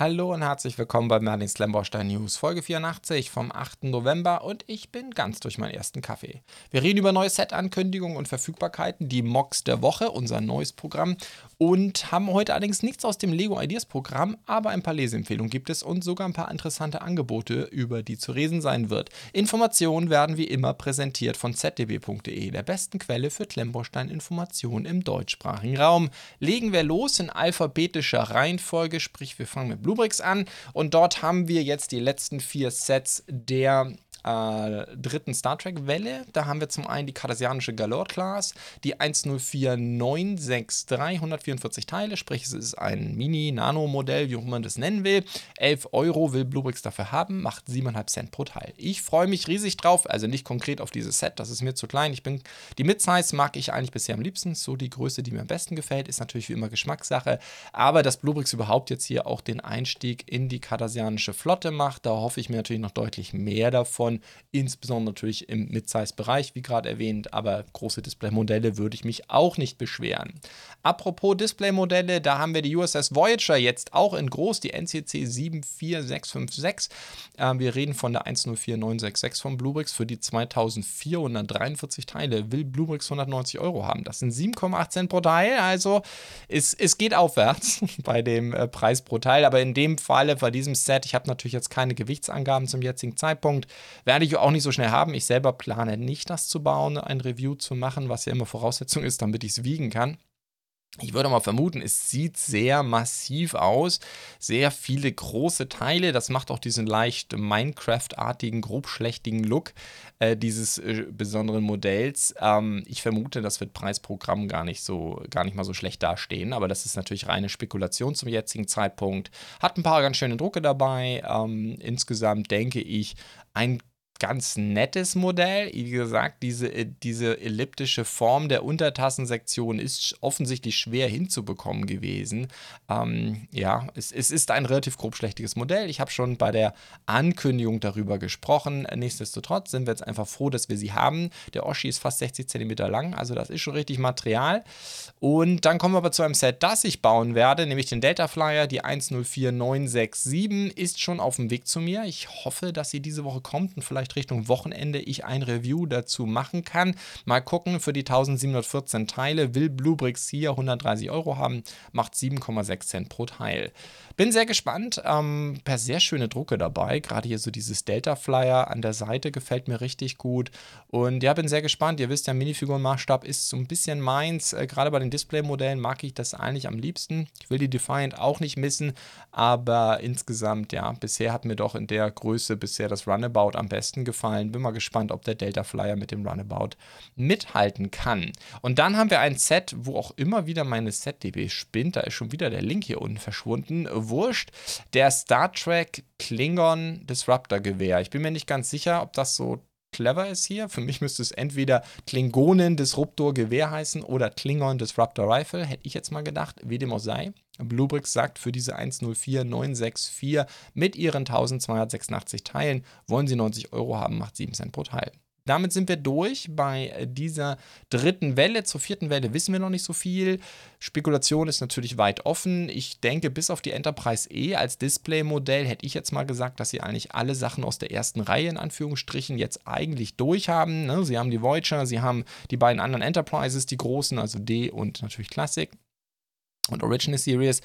Hallo und herzlich willkommen bei Merlin Slamborstein News, Folge 84 vom 8. November und ich bin ganz durch meinen ersten Kaffee. Wir reden über neue Set-Ankündigungen und Verfügbarkeiten, die Mocks der Woche, unser neues Programm und haben heute allerdings nichts aus dem Lego Ideas Programm, aber ein paar Leseempfehlungen gibt es und sogar ein paar interessante Angebote, über die zu lesen sein wird. Informationen werden wie immer präsentiert von zdb.de, der besten Quelle für Klemmbaustein-Informationen im deutschsprachigen Raum. Legen wir los in alphabetischer Reihenfolge, sprich wir fangen mit Bluebricks an. Und dort haben wir jetzt die letzten vier Sets der äh, dritten Star Trek-Welle. Da haben wir zum einen die kartesianische Galore-Class, die 104963, 144 Teile, sprich es ist ein Mini-Nano-Modell, wie auch man das nennen will. 11 Euro will Bluebricks dafür haben, macht 7,5 Cent pro Teil. Ich freue mich riesig drauf, also nicht konkret auf dieses Set, das ist mir zu klein. Ich bin, die Mid-Size mag ich eigentlich bisher am liebsten, so die Größe, die mir am besten gefällt, ist natürlich wie immer Geschmackssache, aber dass Bluebricks überhaupt jetzt hier auch den Einstieg in die kartesianische Flotte macht, da hoffe ich mir natürlich noch deutlich mehr davon insbesondere natürlich im Mid-Size-Bereich, wie gerade erwähnt, aber große Display-Modelle würde ich mich auch nicht beschweren. Apropos Display-Modelle, da haben wir die USS Voyager jetzt auch in groß, die NCC 74656. Äh, wir reden von der 104966 von Bluebricks für die 2443 Teile. Will Bluebricks 190 Euro haben. Das sind 7,8 Cent pro Teil, also es, es geht aufwärts bei dem äh, Preis pro Teil, aber in dem Falle bei diesem Set, ich habe natürlich jetzt keine Gewichtsangaben zum jetzigen Zeitpunkt, werde ich auch nicht so schnell haben. Ich selber plane nicht, das zu bauen, ein Review zu machen, was ja immer Voraussetzung ist, damit ich es wiegen kann. Ich würde mal vermuten, es sieht sehr massiv aus, sehr viele große Teile. Das macht auch diesen leicht Minecraft-artigen, grobschlächtigen Look äh, dieses äh, besonderen Modells. Ähm, ich vermute, das wird Preisprogramm gar nicht so, gar nicht mal so schlecht dastehen. Aber das ist natürlich reine Spekulation zum jetzigen Zeitpunkt. Hat ein paar ganz schöne Drucke dabei. Ähm, insgesamt denke ich, ein ganz nettes Modell. Wie gesagt, diese, äh, diese elliptische Form der Untertassensektion ist offensichtlich schwer hinzubekommen gewesen. Ähm, ja, es, es ist ein relativ grobschlächtiges Modell. Ich habe schon bei der Ankündigung darüber gesprochen. Nichtsdestotrotz sind wir jetzt einfach froh, dass wir sie haben. Der Oschi ist fast 60 cm lang, also das ist schon richtig Material. Und dann kommen wir aber zu einem Set, das ich bauen werde, nämlich den Delta Flyer. Die 104967 ist schon auf dem Weg zu mir. Ich hoffe, dass sie diese Woche kommt und vielleicht vielleicht Richtung Wochenende ich ein Review dazu machen kann. Mal gucken, für die 1714 Teile will Bluebricks hier 130 Euro haben, macht 7,6 Cent pro Teil. Bin sehr gespannt, ähm, per sehr schöne Drucke dabei, gerade hier so dieses Delta Flyer an der Seite gefällt mir richtig gut und ja, bin sehr gespannt. Ihr wisst ja, Minifigurenmaßstab ist so ein bisschen meins, äh, gerade bei den Display-Modellen mag ich das eigentlich am liebsten. Ich will die Defiant auch nicht missen, aber insgesamt, ja, bisher hat mir doch in der Größe bisher das Runabout am besten besten gefallen. Bin mal gespannt, ob der Delta Flyer mit dem Runabout mithalten kann. Und dann haben wir ein Set, wo auch immer wieder meine Set-DB spinnt. Da ist schon wieder der Link hier unten verschwunden. Wurscht. Der Star Trek Klingon Disruptor Gewehr. Ich bin mir nicht ganz sicher, ob das so clever ist hier. Für mich müsste es entweder Klingonen Disruptor Gewehr heißen oder Klingon Disruptor Rifle, hätte ich jetzt mal gedacht, wie dem auch sei. Bluebricks sagt, für diese 104964 mit ihren 1286 Teilen wollen sie 90 Euro haben, macht 7 Cent pro Teil. Damit sind wir durch bei dieser dritten Welle. Zur vierten Welle wissen wir noch nicht so viel. Spekulation ist natürlich weit offen. Ich denke, bis auf die Enterprise E als Display-Modell hätte ich jetzt mal gesagt, dass sie eigentlich alle Sachen aus der ersten Reihe in Anführungsstrichen jetzt eigentlich durch haben. Ne? Sie haben die Voyager, sie haben die beiden anderen Enterprises, die großen, also D und natürlich Classic und Original Series.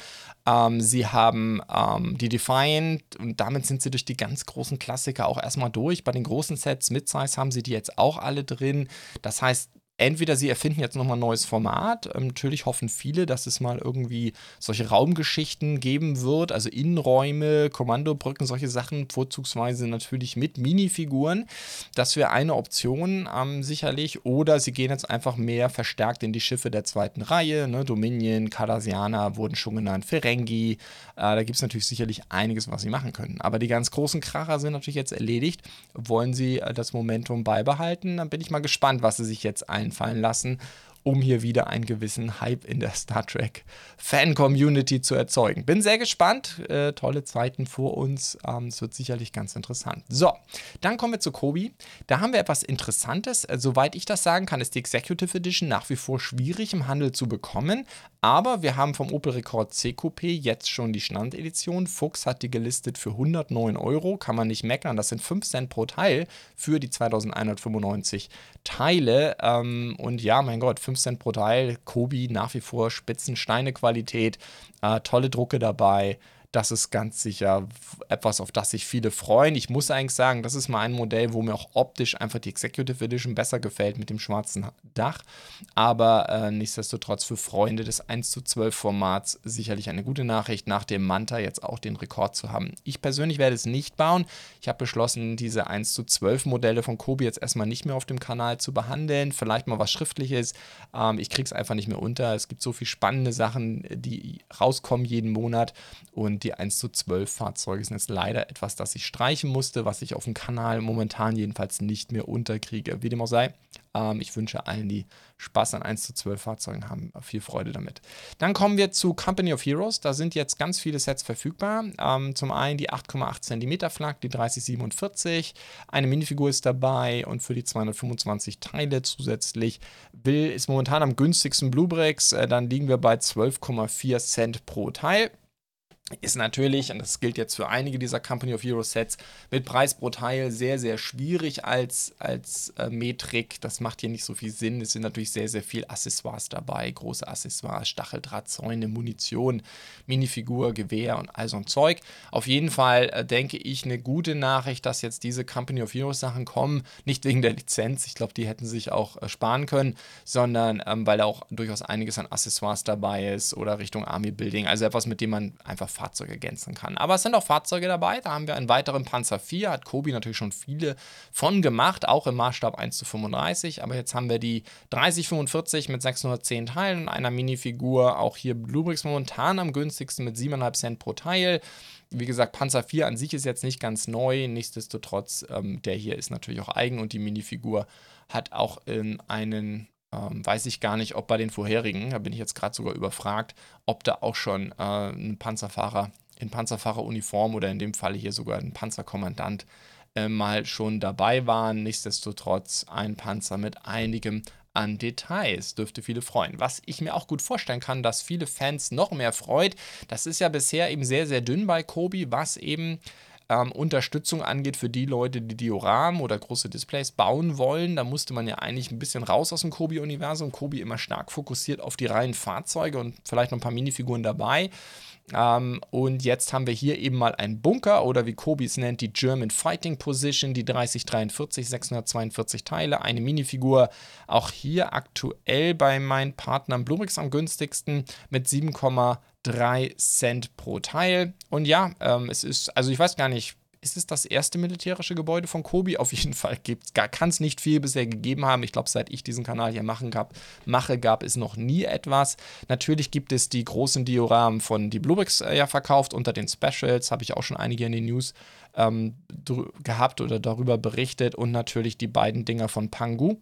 Ähm, sie haben ähm, die Defiant und damit sind sie durch die ganz großen Klassiker auch erstmal durch. Bei den großen Sets, Midsize, haben sie die jetzt auch alle drin. Das heißt, entweder sie erfinden jetzt nochmal ein neues Format. Ähm, natürlich hoffen viele, dass es mal irgendwie solche Raumgeschichten geben wird, also Innenräume, Kommandobrücken, solche Sachen, vorzugsweise natürlich mit Minifiguren. Das wäre eine Option ähm, sicherlich. Oder sie gehen jetzt einfach mehr verstärkt in die Schiffe der zweiten Reihe. Ne? Dominion, Cardassianer wurden schon genannt, Ferengi. Äh, da gibt es natürlich sicherlich einiges, was sie machen können. Aber die ganz großen Kracher sind natürlich jetzt erledigt. Wollen sie äh, das Momentum beibehalten? Dann bin ich mal gespannt, was sie sich jetzt ein einfallen lassen, um hier wieder einen gewissen Hype in der Star Trek Fan-Community zu erzeugen. Bin sehr gespannt. Äh, tolle Zeiten vor uns. Ähm, es wird sicherlich ganz interessant. So, dann kommen wir zu Kobi. Da haben wir etwas Interessantes. Äh, soweit ich das sagen kann, ist die Executive Edition nach wie vor schwierig im Handel zu bekommen. Aber wir haben vom Opel Rekord C Coupé jetzt schon die Standedition. Fuchs hat die gelistet für 109 Euro. Kann man nicht meckern. Das sind 5 Cent pro Teil für die 2195 Teile. Ähm, und ja, mein Gott, 5 Cent pro Teil. Kobi nach wie vor Spitzensteine-Qualität. Äh, tolle Drucke dabei das ist ganz sicher etwas, auf das sich viele freuen. Ich muss eigentlich sagen, das ist mal ein Modell, wo mir auch optisch einfach die Executive Edition besser gefällt mit dem schwarzen Dach. Aber äh, nichtsdestotrotz für Freunde des 1 zu 12 Formats sicherlich eine gute Nachricht, nach dem Manta jetzt auch den Rekord zu haben. Ich persönlich werde es nicht bauen. Ich habe beschlossen, diese 1 zu 12 Modelle von Kobi jetzt erstmal nicht mehr auf dem Kanal zu behandeln. Vielleicht mal was Schriftliches. Ähm, ich kriege es einfach nicht mehr unter. Es gibt so viele spannende Sachen, die rauskommen jeden Monat. Und die 1 zu 12 Fahrzeuge sind jetzt leider etwas, das ich streichen musste, was ich auf dem Kanal momentan jedenfalls nicht mehr unterkriege. Wie dem auch sei, ähm, ich wünsche allen, die Spaß an 1 zu 12 Fahrzeugen haben, viel Freude damit. Dann kommen wir zu Company of Heroes. Da sind jetzt ganz viele Sets verfügbar. Ähm, zum einen die 8,8 cm Flak, die 3047. Eine Minifigur ist dabei und für die 225 Teile zusätzlich will ist momentan am günstigsten Bluebricks. Äh, dann liegen wir bei 12,4 Cent pro Teil ist natürlich, und das gilt jetzt für einige dieser Company of Heroes Sets, mit Preis pro Teil sehr, sehr schwierig als, als äh, Metrik. Das macht hier nicht so viel Sinn. Es sind natürlich sehr, sehr viel Accessoires dabei. Große Accessoires, Stacheldrahtzäune, Munition, Minifigur, Gewehr und all so ein Zeug. Auf jeden Fall äh, denke ich eine gute Nachricht, dass jetzt diese Company of Heroes Sachen kommen. Nicht wegen der Lizenz, ich glaube, die hätten sich auch äh, sparen können, sondern ähm, weil da auch durchaus einiges an Accessoires dabei ist oder Richtung Army Building. Also etwas, mit dem man einfach Fahrzeuge ergänzen kann. Aber es sind auch Fahrzeuge dabei. Da haben wir einen weiteren Panzer 4. Hat Kobi natürlich schon viele von gemacht, auch im Maßstab 1 zu 35. Aber jetzt haben wir die 3045 mit 610 Teilen und einer Minifigur. Auch hier Bluebricks momentan am günstigsten mit 7,5 Cent pro Teil. Wie gesagt, Panzer 4 an sich ist jetzt nicht ganz neu. Nichtsdestotrotz, ähm, der hier ist natürlich auch eigen und die Minifigur hat auch in einen ähm, weiß ich gar nicht, ob bei den vorherigen, da bin ich jetzt gerade sogar überfragt, ob da auch schon äh, ein Panzerfahrer in Panzerfahreruniform oder in dem Fall hier sogar ein Panzerkommandant äh, mal schon dabei waren. Nichtsdestotrotz ein Panzer mit einigem an Details. Dürfte viele freuen. Was ich mir auch gut vorstellen kann, dass viele Fans noch mehr freut. Das ist ja bisher eben sehr, sehr dünn bei Kobi, was eben ähm, Unterstützung angeht für die Leute, die Dioramen oder große Displays bauen wollen. Da musste man ja eigentlich ein bisschen raus aus dem Kobi-Universum. Kobi immer stark fokussiert auf die reinen Fahrzeuge und vielleicht noch ein paar Minifiguren dabei. Ähm, und jetzt haben wir hier eben mal einen Bunker oder wie Kobi es nennt, die German Fighting Position, die 3043, 642 Teile, eine Minifigur. Auch hier aktuell bei meinen Partnern Blumix am günstigsten mit 7,3 3 Cent pro Teil. Und ja, ähm, es ist, also ich weiß gar nicht, ist es das erste militärische Gebäude von Kobi? Auf jeden Fall kann es nicht viel bisher gegeben haben. Ich glaube, seit ich diesen Kanal hier machen gab, mache, gab es noch nie etwas. Natürlich gibt es die großen Dioramen von die Bluebricks äh, ja verkauft unter den Specials. Habe ich auch schon einige in den News ähm, gehabt oder darüber berichtet. Und natürlich die beiden Dinger von Pangu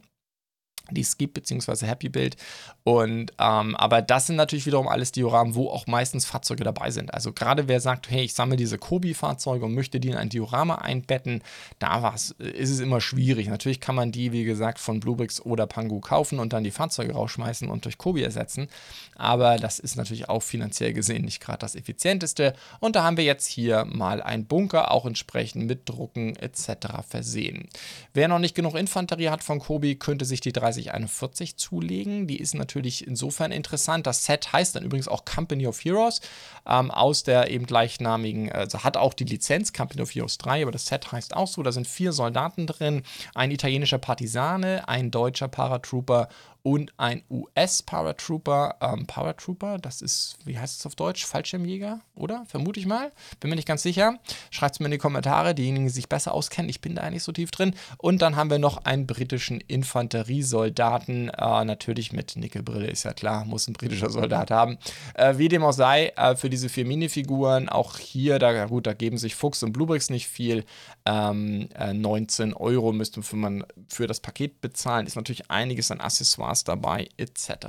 die Skip bzw. Happy Build. Und ähm, aber das sind natürlich wiederum alles Dioramen, wo auch meistens Fahrzeuge dabei sind. Also gerade wer sagt, hey, ich sammle diese Kobi-Fahrzeuge und möchte die in ein Diorama einbetten, da war's, ist es immer schwierig. Natürlich kann man die, wie gesagt, von Bluebricks oder Pangu kaufen und dann die Fahrzeuge rausschmeißen und durch Kobi ersetzen. Aber das ist natürlich auch finanziell gesehen nicht gerade das effizienteste. Und da haben wir jetzt hier mal einen Bunker, auch entsprechend mit Drucken etc. versehen. Wer noch nicht genug Infanterie hat von Kobi, könnte sich die 30 3041 zulegen. Die ist natürlich insofern interessant. Das Set heißt dann übrigens auch Company of Heroes ähm, aus der eben gleichnamigen, also hat auch die Lizenz Company of Heroes 3, aber das Set heißt auch so. Da sind vier Soldaten drin, ein italienischer Partisane, ein deutscher Paratrooper und ein US-Paratrooper. Ähm, Paratrooper, das ist, wie heißt es auf Deutsch? Fallschirmjäger, oder? Vermute ich mal. Bin mir nicht ganz sicher. Schreibt es mir in die Kommentare, diejenigen, die sich besser auskennen. Ich bin da nicht so tief drin. Und dann haben wir noch einen britischen Infanteriesoldaten. Äh, natürlich mit Nickelbrille, ist ja klar, muss ein britischer Soldat haben. Äh, wie dem auch sei, äh, für diese vier Minifiguren, auch hier, da, gut, da geben sich Fuchs und Bluebricks nicht viel. Ähm, 19 äh, Euro müsste man für das Paket bezahlen. Ist natürlich einiges an Accessoires Accessoires dabei etc.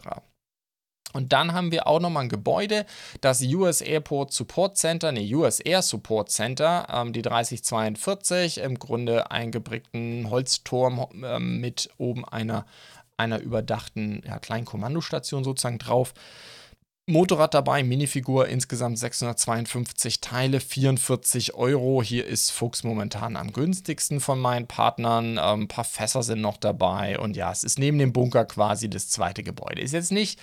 Und dann haben wir auch nochmal ein Gebäude, das US Airport Support Center, nee, US Air Support Center, ähm, die 3042, im Grunde eingebrickten Holzturm ähm, mit oben einer, einer überdachten ja, kleinen Kommandostation sozusagen drauf. Motorrad dabei, Minifigur, insgesamt 652 Teile, 44 Euro. Hier ist Fuchs momentan am günstigsten von meinen Partnern. Ähm, ein paar Fässer sind noch dabei und ja, es ist neben dem Bunker quasi das zweite Gebäude. Ist jetzt nicht,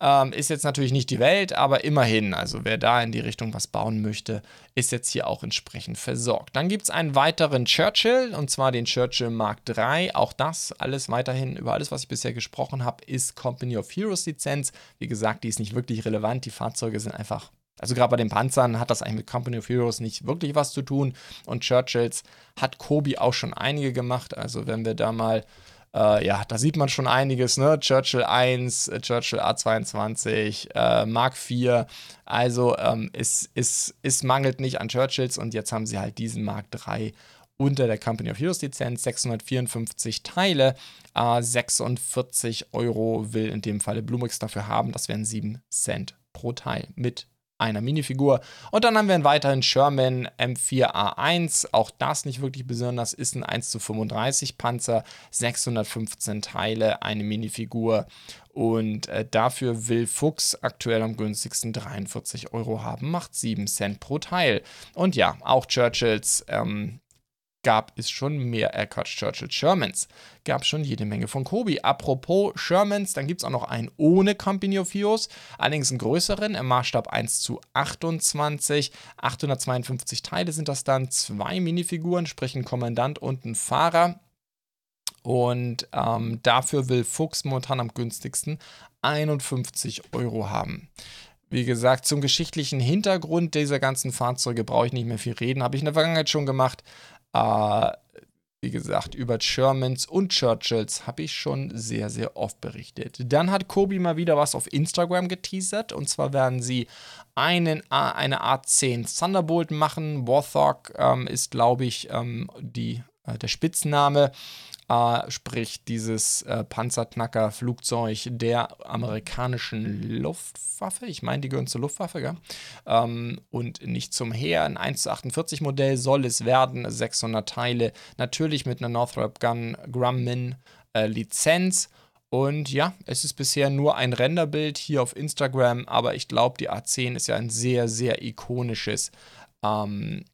ähm, ist jetzt natürlich nicht die Welt, aber immerhin, also wer da in die Richtung was bauen möchte, ist jetzt hier auch entsprechend versorgt. Dann gibt es einen weiteren Churchill und zwar den Churchill Mark III. Auch das, alles weiterhin, über alles, was ich bisher gesprochen habe, ist Company of Heroes Lizenz. Wie gesagt, die ist nicht wirklich relevant. Die Fahrzeuge sind einfach, also gerade bei den Panzern hat das eigentlich mit Company of Heroes nicht wirklich was zu tun. Und Churchills hat Kobi auch schon einige gemacht. Also wenn wir da mal äh, ja, da sieht man schon einiges, ne? Churchill 1, äh, Churchill A22, äh, Mark IV. Also ähm, es, es, es mangelt nicht an Churchills und jetzt haben sie halt diesen Mark III unter der Company of Heroes Lizenz, 654 Teile, äh, 46 Euro will in dem Falle Blumix dafür haben, das wären 7 Cent pro Teil mit einer Minifigur. Und dann haben wir einen weiteren Sherman M4A1. Auch das nicht wirklich besonders, ist ein 1 zu 35 Panzer, 615 Teile, eine Minifigur. Und äh, dafür will Fuchs aktuell am günstigsten 43 Euro haben, macht 7 Cent pro Teil. Und ja, auch Churchills ähm, gab es schon mehr, Quatsch, Churchill Shermans, gab schon jede Menge von Kobi. Apropos Shermans, dann gibt es auch noch einen ohne Company of Heroes, allerdings einen größeren, im Maßstab 1 zu 28, 852 Teile sind das dann, zwei Minifiguren, sprich ein Kommandant und ein Fahrer. Und ähm, dafür will Fuchs momentan am günstigsten 51 Euro haben. Wie gesagt, zum geschichtlichen Hintergrund dieser ganzen Fahrzeuge brauche ich nicht mehr viel reden. Habe ich in der Vergangenheit schon gemacht. Äh, wie gesagt, über Shermans und Churchills habe ich schon sehr, sehr oft berichtet. Dann hat Kobi mal wieder was auf Instagram geteasert. Und zwar werden sie einen, eine A10 Thunderbolt machen. Warthog ähm, ist, glaube ich, ähm, die, äh, der Spitzname äh, sprich dieses äh, Panzerknacker-Flugzeug der amerikanischen Luftwaffe. Ich meine, die gehören zur Luftwaffe, gell? Ähm, und nicht zum Heer. Ein 1 zu 48 Modell soll es werden, 600 Teile, natürlich mit einer Northrop Gun Grumman äh, Lizenz. Und ja, es ist bisher nur ein Renderbild hier auf Instagram, aber ich glaube, die A10 ist ja ein sehr, sehr ikonisches ähm,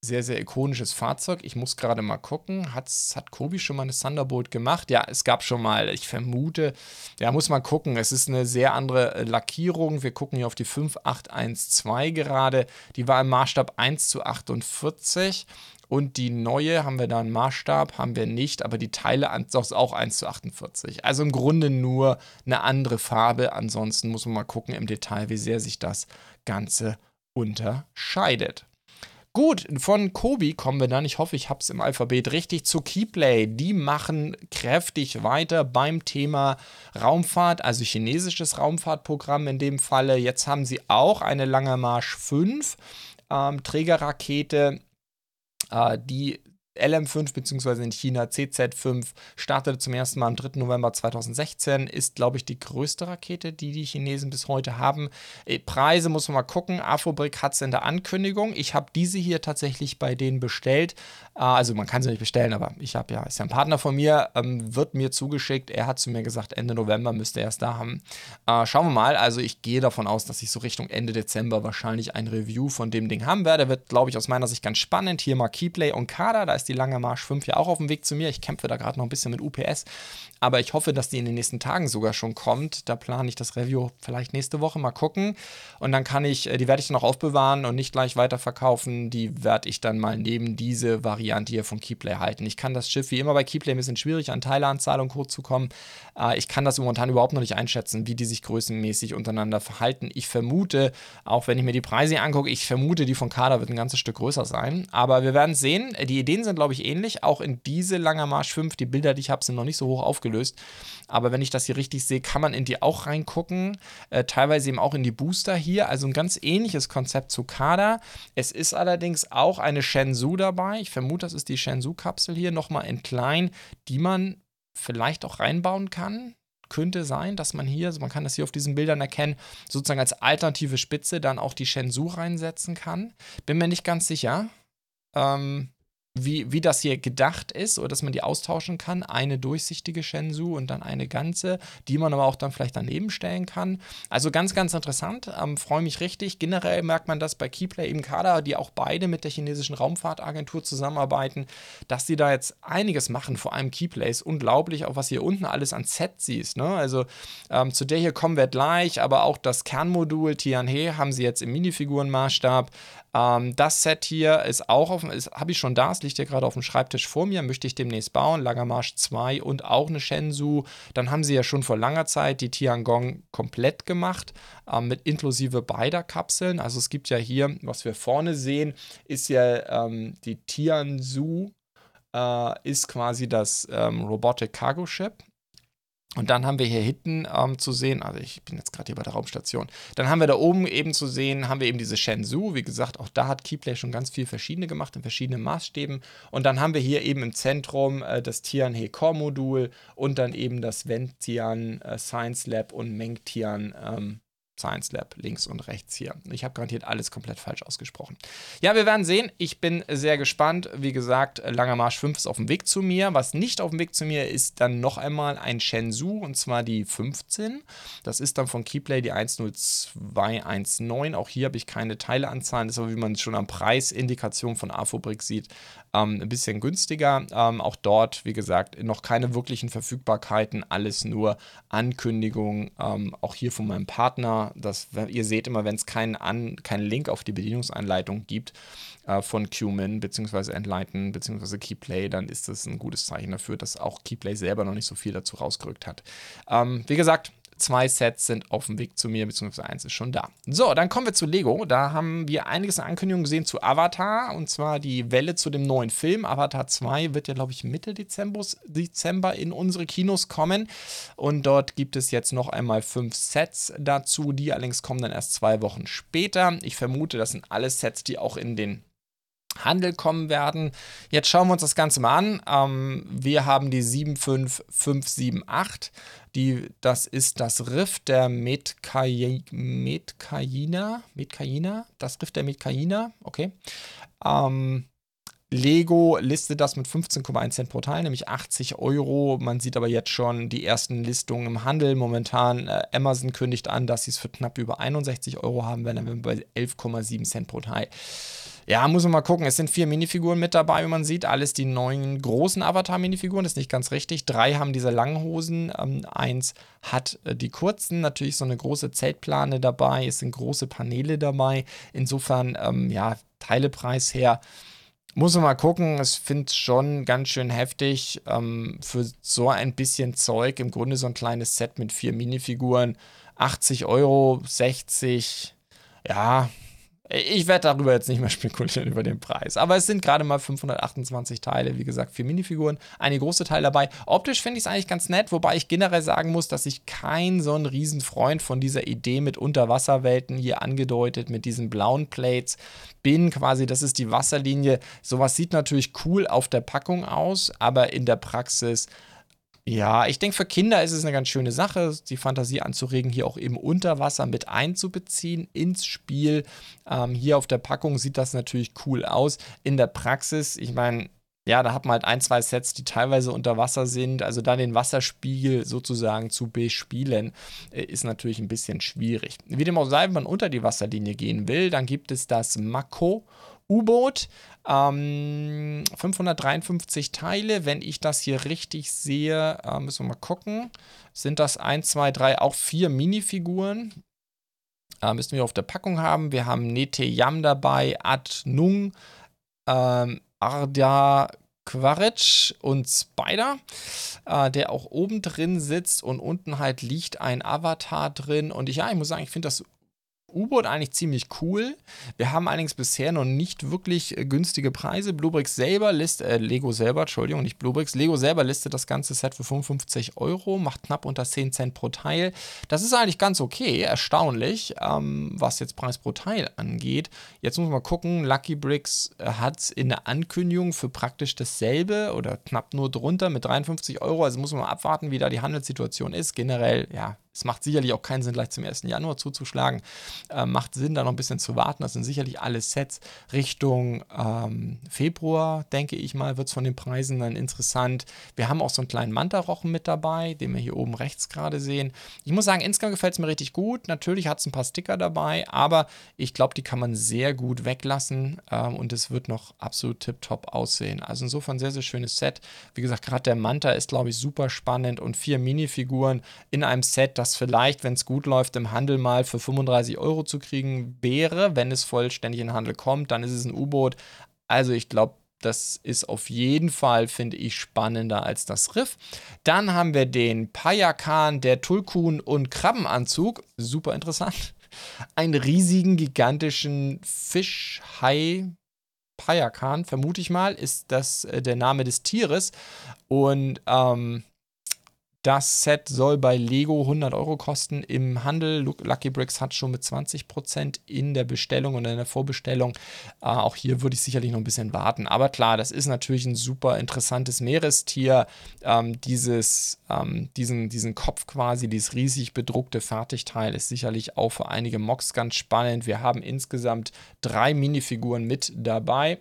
sehr, sehr ikonisches Fahrzeug. Ich muss gerade mal gucken. Hat's, hat Kobi schon mal eine Thunderbolt gemacht? Ja, es gab schon mal. Ich vermute, ja, muss man gucken. Es ist eine sehr andere äh, Lackierung. Wir gucken hier auf die 5812 gerade. Die war im Maßstab 1 zu 48. Und die neue haben wir da einen Maßstab, haben wir nicht, aber die Teile ist auch 1 zu 48. Also im Grunde nur eine andere Farbe. Ansonsten muss man mal gucken im Detail, wie sehr sich das Ganze unterscheidet. Gut, von Kobi kommen wir dann, ich hoffe, ich habe es im Alphabet richtig, zu Keyplay. Die machen kräftig weiter beim Thema Raumfahrt, also chinesisches Raumfahrtprogramm in dem Falle. Jetzt haben sie auch eine Lange Marsch 5 ähm, Trägerrakete, äh, die LM5 bzw. in China CZ5 startete zum ersten Mal am 3. November 2016, ist, glaube ich, die größte Rakete, die die Chinesen bis heute haben. Äh, Preise muss man mal gucken. Afrobrick hat es in der Ankündigung. Ich habe diese hier tatsächlich bei denen bestellt. Äh, also man kann sie nicht bestellen, aber ich habe ja, ist ja ein Partner von mir, ähm, wird mir zugeschickt. Er hat zu mir gesagt, Ende November müsste er es da haben. Äh, schauen wir mal. Also ich gehe davon aus, dass ich so Richtung Ende Dezember wahrscheinlich ein Review von dem Ding haben werde. Wird, glaube ich, aus meiner Sicht ganz spannend. Hier mal Keyplay und Kader, da ist die Lange Marsch 5 ja auch auf dem Weg zu mir. Ich kämpfe da gerade noch ein bisschen mit UPS, aber ich hoffe, dass die in den nächsten Tagen sogar schon kommt. Da plane ich das Review vielleicht nächste Woche mal gucken und dann kann ich, äh, die werde ich dann auch aufbewahren und nicht gleich weiterverkaufen. Die werde ich dann mal neben diese Variante hier von Keyplay halten. Ich kann das Schiff wie immer bei Keyplay ein bisschen schwierig an Teileanzahl und Co. zu kommen. Äh, ich kann das momentan überhaupt noch nicht einschätzen, wie die sich größenmäßig untereinander verhalten. Ich vermute, auch wenn ich mir die Preise angucke, ich vermute, die von Kader wird ein ganzes Stück größer sein. Aber wir werden sehen. Die Ideen sind, glaube ich, ähnlich ähnlich. Auch in diese Langer Marsch 5, die Bilder, die ich habe, sind noch nicht so hoch aufgelöst. Aber wenn ich das hier richtig sehe, kann man in die auch reingucken. Äh, teilweise eben auch in die Booster hier. Also ein ganz ähnliches Konzept zu Kader. Es ist allerdings auch eine Shenzhou dabei. Ich vermute, das ist die Shenzhou-Kapsel hier, nochmal in klein, die man vielleicht auch reinbauen kann könnte sein, dass man hier, also man kann das hier auf diesen Bildern erkennen, sozusagen als alternative Spitze dann auch die Shenzhou reinsetzen kann. Bin mir nicht ganz sicher. Ähm, wie, wie das hier gedacht ist oder dass man die austauschen kann. Eine durchsichtige Shenzhou und dann eine ganze, die man aber auch dann vielleicht daneben stellen kann. Also ganz, ganz interessant. Ähm, Freue mich richtig. Generell merkt man das bei Keyplay im Kader, die auch beide mit der chinesischen Raumfahrtagentur zusammenarbeiten, dass sie da jetzt einiges machen. Vor allem Keyplay ist unglaublich, auch was hier unten alles an Set siehst. Ne? Also ähm, zu der hier kommen wir gleich, aber auch das Kernmodul Tianhe haben sie jetzt im Minifigurenmaßstab. Ähm, das Set hier ist auch auf, habe ich schon da, es liegt hier gerade auf dem Schreibtisch vor mir, möchte ich demnächst bauen. Langer Marsch 2 und auch eine Shenzhou. Dann haben sie ja schon vor langer Zeit die Tiangong komplett gemacht, ähm, mit inklusive beider Kapseln. Also es gibt ja hier, was wir vorne sehen, ist ja ähm, die Tianzhu, äh, ist quasi das ähm, Robotic Cargo Ship. Und dann haben wir hier hinten ähm, zu sehen, also ich bin jetzt gerade hier bei der Raumstation, dann haben wir da oben eben zu sehen, haben wir eben diese Shenzhou, wie gesagt, auch da hat Keyplay schon ganz viel verschiedene gemacht, in verschiedenen Maßstäben. Und dann haben wir hier eben im Zentrum äh, das Tianhe Core Modul und dann eben das Ventian äh, Science Lab und Mengtian ähm, Science Lab links und rechts hier. Ich habe garantiert alles komplett falsch ausgesprochen. Ja, wir werden sehen. Ich bin sehr gespannt. Wie gesagt, Langer Marsch 5 ist auf dem Weg zu mir. Was nicht auf dem Weg zu mir ist dann noch einmal ein Shenzhou und zwar die 15. Das ist dann von Keyplay die 10219. Auch hier habe ich keine Teileanzahlen. Das ist aber, wie man schon am Preisindikation von Afobrik sieht, ähm, ein bisschen günstiger. Ähm, auch dort, wie gesagt, noch keine wirklichen Verfügbarkeiten. Alles nur Ankündigungen. Ähm, auch hier von meinem Partner dass ihr seht immer, wenn es keinen, keinen Link auf die Bedienungsanleitung gibt äh, von QMIN bzw. Enlighten bzw. Keyplay, dann ist das ein gutes Zeichen dafür, dass auch Keyplay selber noch nicht so viel dazu rausgerückt hat. Ähm, wie gesagt, Zwei Sets sind auf dem Weg zu mir, beziehungsweise eins ist schon da. So, dann kommen wir zu Lego. Da haben wir einiges an Ankündigungen gesehen zu Avatar und zwar die Welle zu dem neuen Film. Avatar 2 wird ja, glaube ich, Mitte Dezember, Dezember in unsere Kinos kommen. Und dort gibt es jetzt noch einmal fünf Sets dazu. Die allerdings kommen dann erst zwei Wochen später. Ich vermute, das sind alles Sets, die auch in den Handel kommen werden. Jetzt schauen wir uns das Ganze mal an. Ähm, wir haben die 75578. Die, das ist das Riff der Metkaina. Metkaina? Das Riff der Metkaina, okay. Ähm, Lego listet das mit 15,1 Cent pro Teil, nämlich 80 Euro. Man sieht aber jetzt schon die ersten Listungen im Handel. Momentan äh, Amazon kündigt an, dass sie es für knapp über 61 Euro haben werden, dann wir bei 11,7 Cent pro Teil. Ja, muss man mal gucken. Es sind vier Minifiguren mit dabei, wie man sieht. Alles die neuen großen Avatar-Minifiguren. Das ist nicht ganz richtig. Drei haben diese langen Hosen. Ähm, eins hat äh, die kurzen. Natürlich so eine große Zeltplane dabei. Es sind große Paneele dabei. Insofern, ähm, ja, Teilepreis her. Muss man mal gucken, es finde schon ganz schön heftig ähm, für so ein bisschen Zeug. Im Grunde so ein kleines Set mit vier Minifiguren. 80 Euro, 60, ja, ich werde darüber jetzt nicht mehr spekulieren über den Preis. Aber es sind gerade mal 528 Teile, wie gesagt, vier Minifiguren, eine große Teil dabei. Optisch finde ich es eigentlich ganz nett, wobei ich generell sagen muss, dass ich kein so ein Riesenfreund von dieser Idee mit Unterwasserwelten hier angedeutet, mit diesen blauen Plates bin. Quasi, das ist die Wasserlinie. Sowas sieht natürlich cool auf der Packung aus, aber in der Praxis ja, ich denke, für Kinder ist es eine ganz schöne Sache, die Fantasie anzuregen, hier auch eben Unterwasser mit einzubeziehen ins Spiel. Ähm, hier auf der Packung sieht das natürlich cool aus. In der Praxis, ich meine, ja, da hat man halt ein, zwei Sets, die teilweise unter Wasser sind. Also da den Wasserspiegel sozusagen zu bespielen, äh, ist natürlich ein bisschen schwierig. Wie dem auch sei, wenn man unter die Wasserlinie gehen will, dann gibt es das Mako U-Boot. Ähm, 553 Teile, wenn ich das hier richtig sehe, äh, müssen wir mal gucken. Sind das 1, 2, 3, auch vier Minifiguren? Äh, müssen wir auf der Packung haben. Wir haben Nete Yam dabei, Ad Nung, ähm, Arda Quaritch und Spider, äh, der auch oben drin sitzt und unten halt liegt ein Avatar drin. Und ich, ja, ich muss sagen, ich finde das U-Boot eigentlich ziemlich cool. Wir haben allerdings bisher noch nicht wirklich äh, günstige Preise. Bluebricks selber listet, äh, Lego selber, Entschuldigung, nicht Bluebricks, Lego selber listet das ganze Set für 55 Euro, macht knapp unter 10 Cent pro Teil. Das ist eigentlich ganz okay, erstaunlich, ähm, was jetzt Preis pro Teil angeht. Jetzt muss man gucken, Lucky Bricks äh, hat in der Ankündigung für praktisch dasselbe oder knapp nur drunter mit 53 Euro. Also muss man mal abwarten, wie da die Handelssituation ist. Generell, ja, Es macht sicherlich auch keinen Sinn, gleich zum 1. Januar zuzuschlagen. Äh, macht Sinn, da noch ein bisschen zu warten. Das sind sicherlich alle Sets Richtung ähm, Februar, denke ich mal, wird es von den Preisen dann interessant. Wir haben auch so einen kleinen Manta-Rochen mit dabei, den wir hier oben rechts gerade sehen. Ich muss sagen, insgesamt gefällt es mir richtig gut. Natürlich hat es ein paar Sticker dabei, aber ich glaube, die kann man sehr gut weglassen ähm, und es wird noch absolut tipptopp aussehen. Also insofern sehr, sehr schönes Set. Wie gesagt, gerade der Manta ist, glaube ich, super spannend und vier Minifiguren in einem Set, das vielleicht, wenn es gut läuft, im Handel mal für 35 Euro zu kriegen wäre. Wenn es vollständig in den Handel kommt, dann ist es ein U-Boot. Also ich glaube, das ist auf jeden Fall, finde ich, spannender als das Riff. Dann haben wir den Payakan, der Tulkun und Krabbenanzug. Super interessant. Einen riesigen, gigantischen Fischhai. Payakan, vermute ich mal, ist das äh, der Name des Tieres. Und ähm, das Set soll bei Lego 100 Euro kosten im Handel. Lucky Bricks hat schon mit 20% in der Bestellung und in der Vorbestellung. Äh, auch hier würde ich sicherlich noch ein bisschen warten. Aber klar, das ist natürlich ein super interessantes Meerestier. Ähm, dieses, ähm, diesen, diesen Kopf quasi, dieses riesig bedruckte Fertigteil ist sicherlich auch für einige Mocks ganz spannend. Wir haben insgesamt drei Minifiguren mit dabei.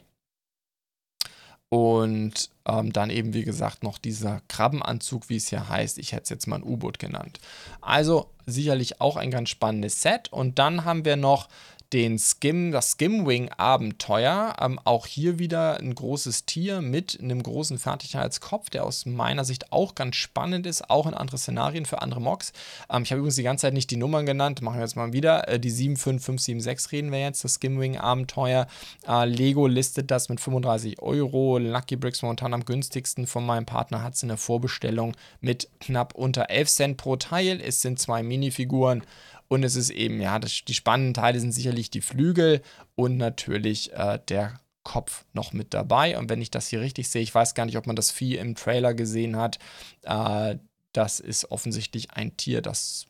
Und ähm, dann eben, wie gesagt, noch dieser Krabbenanzug, wie es hier heißt. Ich hätte es jetzt mal ein U-Boot genannt. Also sicherlich auch ein ganz spannendes Set. Und dann haben wir noch den Skim, das Skimwing-Abenteuer. Ähm, auch hier wieder ein großes Tier mit einem großen Fertigkeitskopf, der aus meiner Sicht auch ganz spannend ist, auch in andere Szenarien für andere Mocks. Ähm, ich habe übrigens die ganze Zeit nicht die Nummern genannt, machen wir jetzt mal wieder. Äh, die 75576 reden wir jetzt, das Skimwing-Abenteuer. Äh, Lego listet das mit 35 Euro. Lucky Bricks momentan am günstigsten von meinem Partner hat es in der Vorbestellung mit knapp unter 11 Cent pro Teil. Es sind zwei Minifiguren und es ist eben, ja, das, die spannenden Teile sind sicherlich die Flügel und natürlich äh, der Kopf noch mit dabei. Und wenn ich das hier richtig sehe, ich weiß gar nicht, ob man das Vieh im Trailer gesehen hat, äh, das ist offensichtlich ein Tier, das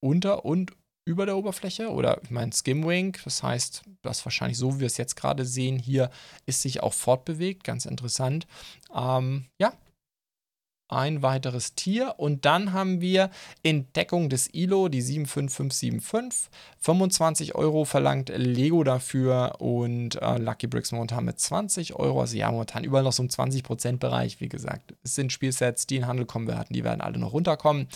unter und über der Oberfläche oder ich meine Skimwing, das heißt, das wahrscheinlich so, wie wir es jetzt gerade sehen, hier ist sich auch fortbewegt, ganz interessant. Ähm, ja, ein weiteres Tier und dann haben wir Entdeckung des ILO, die 75575. 25 Euro verlangt Lego dafür und äh, Lucky Bricks momentan mit 20 Euro. Also ja, momentan überall noch so im 20% Bereich. Wie gesagt, es sind Spielsets, die in Handel kommen werden, die werden alle noch runterkommen.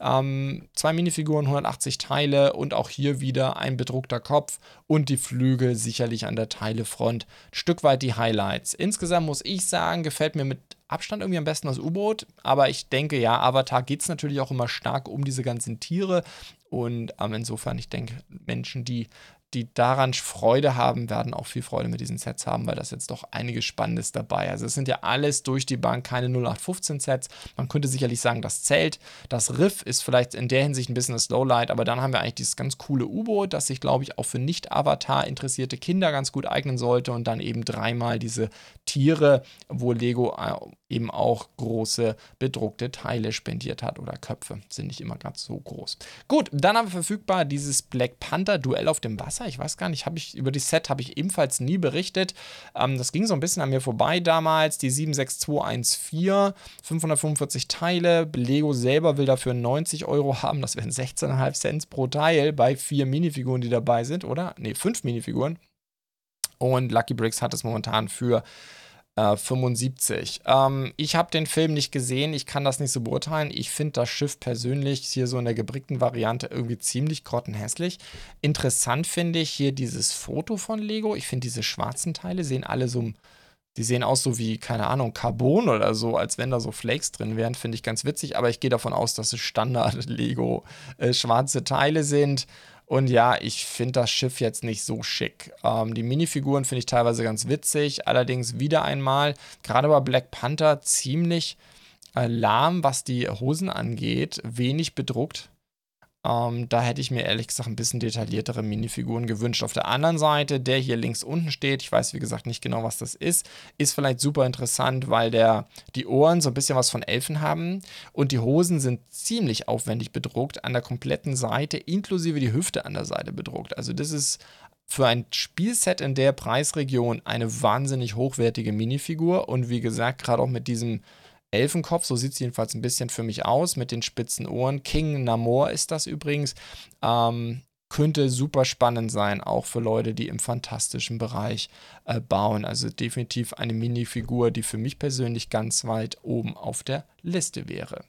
Ähm, zwei Minifiguren, 180 Teile und auch hier wieder ein bedruckter Kopf und die Flügel sicherlich an der Teilefront. Stück weit die Highlights. Insgesamt muss ich sagen, gefällt mir mit Abstand irgendwie am besten das U-Boot. Aber ich denke, ja, Avatar geht es natürlich auch immer stark um diese ganzen Tiere. Und ähm, insofern, ich denke, Menschen, die die daran Freude haben, werden auch viel Freude mit diesen Sets haben, weil das jetzt doch einiges Spannendes dabei. Also es sind ja alles durch die Bank keine 0815 Sets. Man könnte sicherlich sagen, das zählt. Das Riff ist vielleicht in der Hinsicht ein bisschen das Lowlight, aber dann haben wir eigentlich dieses ganz coole U-Boot, das sich, glaube ich, auch für nicht-Avatar interessierte Kinder ganz gut eignen sollte und dann eben dreimal diese Tiere, wo Lego äh, eben auch große bedruckte Teile spendiert hat oder Köpfe. Sind nicht immer ganz so groß. Gut, dann haben wir verfügbar dieses Black Panther Duell auf dem Wasser. Ich weiß gar nicht, habe ich über die Set habe ich ebenfalls nie berichtet. Ähm, das ging so ein bisschen an mir vorbei damals. Die 76214, 545 Teile. Lego selber will dafür 90 Euro haben. Das wären 16,5 Cent pro Teil bei vier Minifiguren, die dabei sind, oder? Ne, fünf Minifiguren. Und Lucky Bricks hat es momentan für 75. Äh, ähm, ich habe den Film nicht gesehen, ich kann das nicht so beurteilen. Ich finde das Schiff persönlich hier so in der gebrickten Variante irgendwie ziemlich grottenhässlich. Interessant finde ich hier dieses Foto von Lego. Ich finde diese schwarzen Teile sehen alle so, die sehen aus so wie, keine Ahnung, Carbon oder so, als wenn da so Flakes drin wären. Finde ich ganz witzig, aber ich gehe davon aus, dass es Standard-Lego äh, schwarze Teile sind. Und ja, ich finde das Schiff jetzt nicht so schick. Ähm, die Minifiguren finde ich teilweise ganz witzig. Allerdings wieder einmal, gerade bei Black Panther, ziemlich äh, lahm, was die Hosen angeht. Wenig bedruckt. Ähm, da hätte ich mir ehrlich gesagt ein bisschen detailliertere Minifiguren gewünscht. Auf der anderen Seite, der hier links unten steht, ich weiß wie gesagt nicht genau, was das ist, ist vielleicht super interessant, weil der, die Ohren so ein bisschen was von Elfen haben und die Hosen sind ziemlich aufwendig bedruckt, an der kompletten Seite, inklusive die Hüfte an der Seite bedruckt. Also das ist für ein Spielset in der Preisregion eine wahnsinnig hochwertige Minifigur und wie gesagt, gerade auch mit diesem Elfenkopf, so sieht es jedenfalls ein bisschen für mich aus, mit den spitzen Ohren. King Namor ist das übrigens. Ähm, könnte super spannend sein, auch für Leute, die im fantastischen Bereich äh, bauen. Also definitiv eine Minifigur, die für mich persönlich ganz weit oben auf der Liste wäre.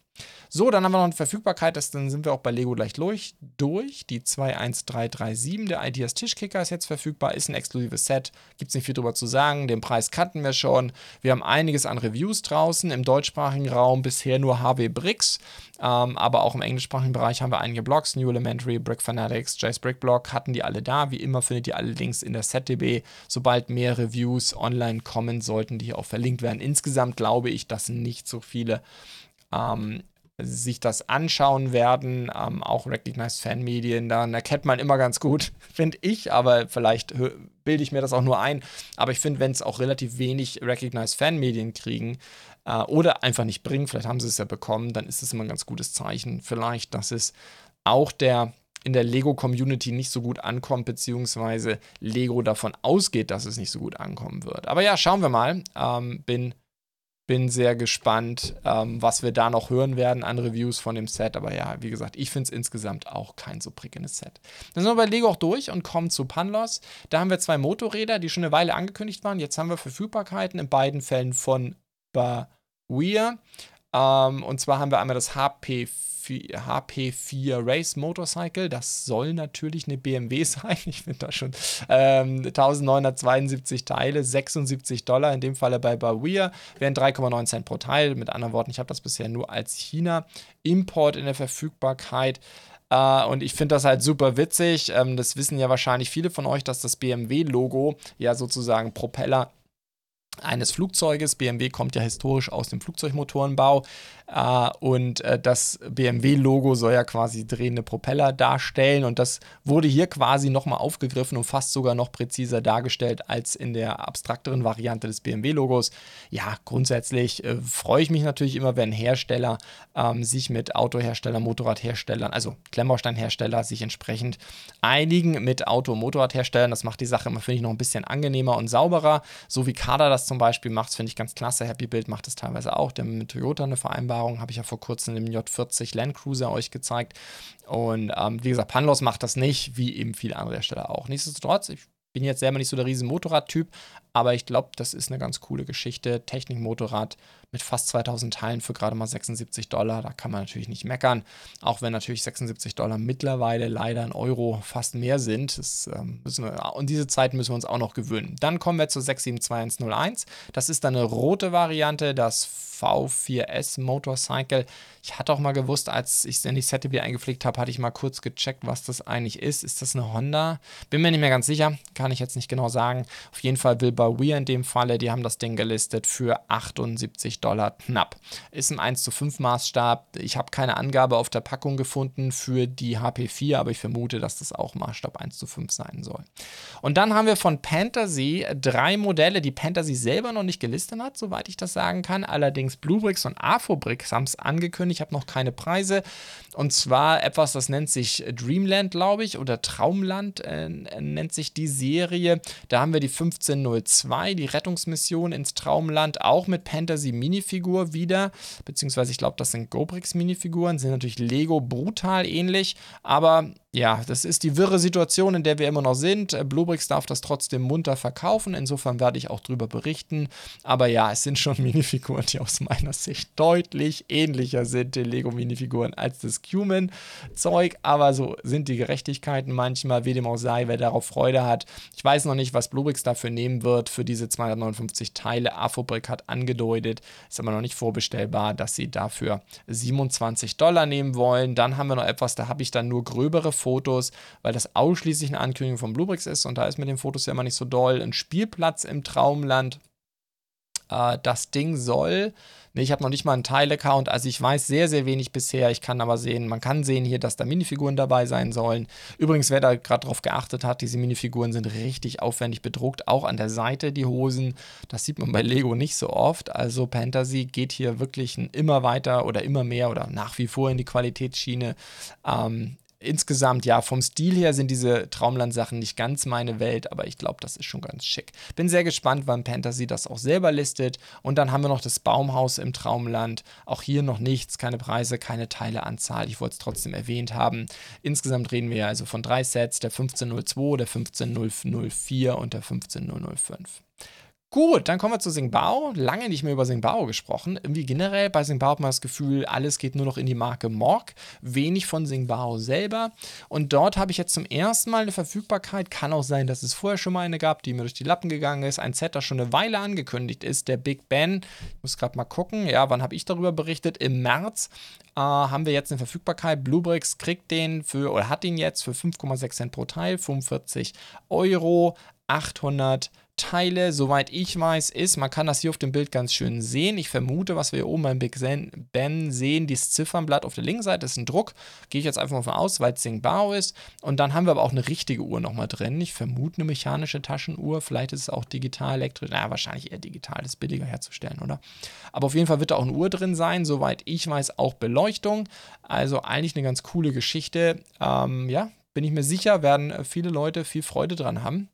So, dann haben wir noch eine Verfügbarkeit, das, dann sind wir auch bei Lego gleich durch. durch. Die 21337, der Ideas Tischkicker ist jetzt verfügbar, ist ein exklusives Set, gibt es nicht viel drüber zu sagen, den Preis kannten wir schon. Wir haben einiges an Reviews draußen, im deutschsprachigen Raum bisher nur HW Bricks, ähm, aber auch im englischsprachigen Bereich haben wir einige Blogs, New Elementary, Brick Fanatics, Jace Brick Blog, hatten die alle da. Wie immer findet ihr alle Links in der SetDB. Sobald mehr Reviews online kommen, sollten die auch verlinkt werden. Insgesamt glaube ich, dass nicht so viele ähm, sich das anschauen werden, ähm, auch Recognized Fanmedien, dann erkennt man immer ganz gut, finde ich, aber vielleicht bilde ich mir das auch nur ein. Aber ich finde, wenn es auch relativ wenig Recognized Fanmedien kriegen äh, oder einfach nicht bringen, vielleicht haben sie es ja bekommen, dann ist das immer ein ganz gutes Zeichen. Vielleicht, dass es auch der in der Lego-Community nicht so gut ankommt, beziehungsweise Lego davon ausgeht, dass es nicht so gut ankommen wird. Aber ja, schauen wir mal. Ähm, bin bin sehr gespannt, ähm, was wir da noch hören werden an Reviews von dem Set. Aber ja, wie gesagt, ich finde es insgesamt auch kein so prickelndes Set. Dann sind wir bei Lego auch durch und kommen zu Panlos. Da haben wir zwei Motorräder, die schon eine Weile angekündigt waren. Jetzt haben wir Verfügbarkeiten in beiden Fällen von Baweer. Ähm, und zwar haben wir einmal das HP HP4 Race Motorcycle. Das soll natürlich eine BMW sein. Ich finde da schon ähm, 1972 Teile, 76 Dollar, in dem Falle bei Baweer, wären 3,9 Cent pro Teil. Mit anderen Worten, ich habe das bisher nur als China-Import in der Verfügbarkeit. Uh, und ich finde das halt super witzig. Ähm, das wissen ja wahrscheinlich viele von euch, dass das BMW-Logo ja sozusagen Propeller eines Flugzeuges. BMW kommt ja historisch aus dem Flugzeugmotorenbau. Äh, und äh, das BMW-Logo soll ja quasi drehende Propeller darstellen. Und das wurde hier quasi nochmal aufgegriffen und fast sogar noch präziser dargestellt als in der abstrakteren Variante des BMW-Logos. Ja, grundsätzlich äh, freue ich mich natürlich immer, wenn Hersteller ähm, sich mit Autoherstellern, Motorradherstellern, also Klemmbausteinhersteller, sich entsprechend einigen mit Auto- und Motorradherstellern. Das macht die Sache immer, finde ich, noch ein bisschen angenehmer und sauberer. So wie Kada das zum Beispiel macht, finde ich ganz klasse. Happy Build macht das teilweise auch. Der mit Toyota eine Vereinbarung Erfahrung, habe ich ja vor kurzem im J40 Land Cruiser euch gezeigt. Und ähm, wie gesagt, Panlos macht das nicht, wie eben viele andere Hersteller auch. Nichtsdestotrotz, ich bin jetzt selber nicht so der riesen Motorradtyp, aber ich glaube, das ist eine ganz coole Geschichte. Technikmotorrad mit fast 2000 Teilen für gerade mal 76 Dollar. Da kann man natürlich nicht meckern. Auch wenn natürlich 76 Dollar mittlerweile leider in Euro fast mehr sind. Das, ähm, wir, und diese Zeit müssen wir uns auch noch gewöhnen. Dann kommen wir zur 672101. Das ist dann eine rote Variante, das V4S Motorcycle. Ich hatte auch mal gewusst, als ich es in die ZDB eingepflegt habe, hatte ich mal kurz gecheckt, was das eigentlich ist. Ist das eine Honda? Bin mir nicht mehr ganz sicher, kann ich jetzt nicht genau sagen. Auf jeden Fall will bei Weir in dem Falle, die haben das Ding gelistet für 78 Dollar knapp. Ist ein 1 zu 5 Maßstab. Ich habe keine Angabe auf der Packung gefunden für die HP4, aber ich vermute, dass das auch Maßstab 1 zu 5 sein soll. Und dann haben wir von Fantasy drei Modelle, die Fantasy selber noch nicht gelistet hat, soweit ich das sagen kann. Allerdings Bluebricks und Afobricks haben es angekündigt. Ich habe noch keine Preise. Und zwar etwas, das nennt sich Dreamland, glaube ich, oder Traumland äh, nennt sich die Serie. Da haben wir die 1502, die Rettungsmission ins Traumland, auch mit Fantasy Mini Minifigur wieder, beziehungsweise ich glaube, das sind GoBricks Minifiguren, sind natürlich Lego brutal ähnlich, aber ja, das ist die wirre Situation, in der wir immer noch sind. Äh, Bluebricks darf das trotzdem munter verkaufen, insofern werde ich auch darüber berichten. Aber ja, es sind schon Minifiguren, die aus meiner Sicht deutlich ähnlicher sind, den Lego-Minifiguren, als das Cumin-Zeug. Aber so sind die Gerechtigkeiten manchmal, wie dem auch sei, wer darauf Freude hat. Ich weiß noch nicht, was Bluebricks dafür nehmen wird, für diese 259 Teile. Afobrick hat angedeutet, ist aber noch nicht vorbestellbar, dass sie dafür 27 Dollar nehmen wollen. Dann haben wir noch etwas, da habe ich dann nur gröbere Fotos, weil das ausschließlich eine Ankündigung von Bluebricks ist und da ist mit den Fotos ja immer nicht so doll. Ein Spielplatz im Traumland. Äh, das Ding soll. Ne, ich habe noch nicht mal einen Teilaccount, also ich weiß sehr, sehr wenig bisher. Ich kann aber sehen, man kann sehen hier, dass da Minifiguren dabei sein sollen. Übrigens, wer da gerade drauf geachtet hat, diese Minifiguren sind richtig aufwendig bedruckt, auch an der Seite die Hosen. Das sieht man bei Lego nicht so oft. Also Fantasy geht hier wirklich immer weiter oder immer mehr oder nach wie vor in die Qualitätsschiene. Ähm, insgesamt, ja, vom Stil her sind diese Traumland-Sachen nicht ganz meine Welt, aber ich glaube, das ist schon ganz schick. Bin sehr gespannt, wann Fantasy das auch selber listet. Und dann haben wir noch das Baumhaus im Traumland. Auch hier noch nichts, keine Preise, keine Teileanzahl. Ich wollte es trotzdem erwähnt haben. Insgesamt reden wir also von drei Sets, der 1502, der 15004 und der 15005. Gut, dann kommen wir zu Singbao. Lange nicht mehr über Singbao gesprochen. Irgendwie generell bei Singbao hat man das Gefühl, alles geht nur noch in die Marke Morg. Wenig von Singbao selber. Und dort habe ich jetzt zum ersten Mal eine Verfügbarkeit. Kann auch sein, dass es vorher schon mal eine gab, die mir durch die Lappen gegangen ist. Ein Set, das schon eine Weile angekündigt ist, der Big Ben. Ich muss gerade mal gucken. Ja, wann habe ich darüber berichtet? Im März äh, haben wir jetzt eine Verfügbarkeit. Bluebricks kriegt den für, oder hat ihn jetzt für 5,6 Cent pro Teil, 45 Euro, 800 Teile, soweit ich weiß, ist, man kann das hier auf dem Bild ganz schön sehen. Ich vermute, was wir hier oben beim Big Ben sehen, dieses Ziffernblatt auf der linken Seite ist ein Druck. Gehe ich jetzt einfach mal von aus, weil es Singbao ist. Und dann haben wir aber auch eine richtige Uhr nochmal drin. Ich vermute eine mechanische Taschenuhr. Vielleicht ist es auch digital, elektrisch. Naja, wahrscheinlich eher digital, das ist billiger herzustellen, oder? Aber auf jeden Fall wird da auch eine Uhr drin sein. Soweit ich weiß, auch Beleuchtung. Also eigentlich eine ganz coole Geschichte. Ähm, ja, bin ich mir sicher, werden viele Leute viel Freude dran haben.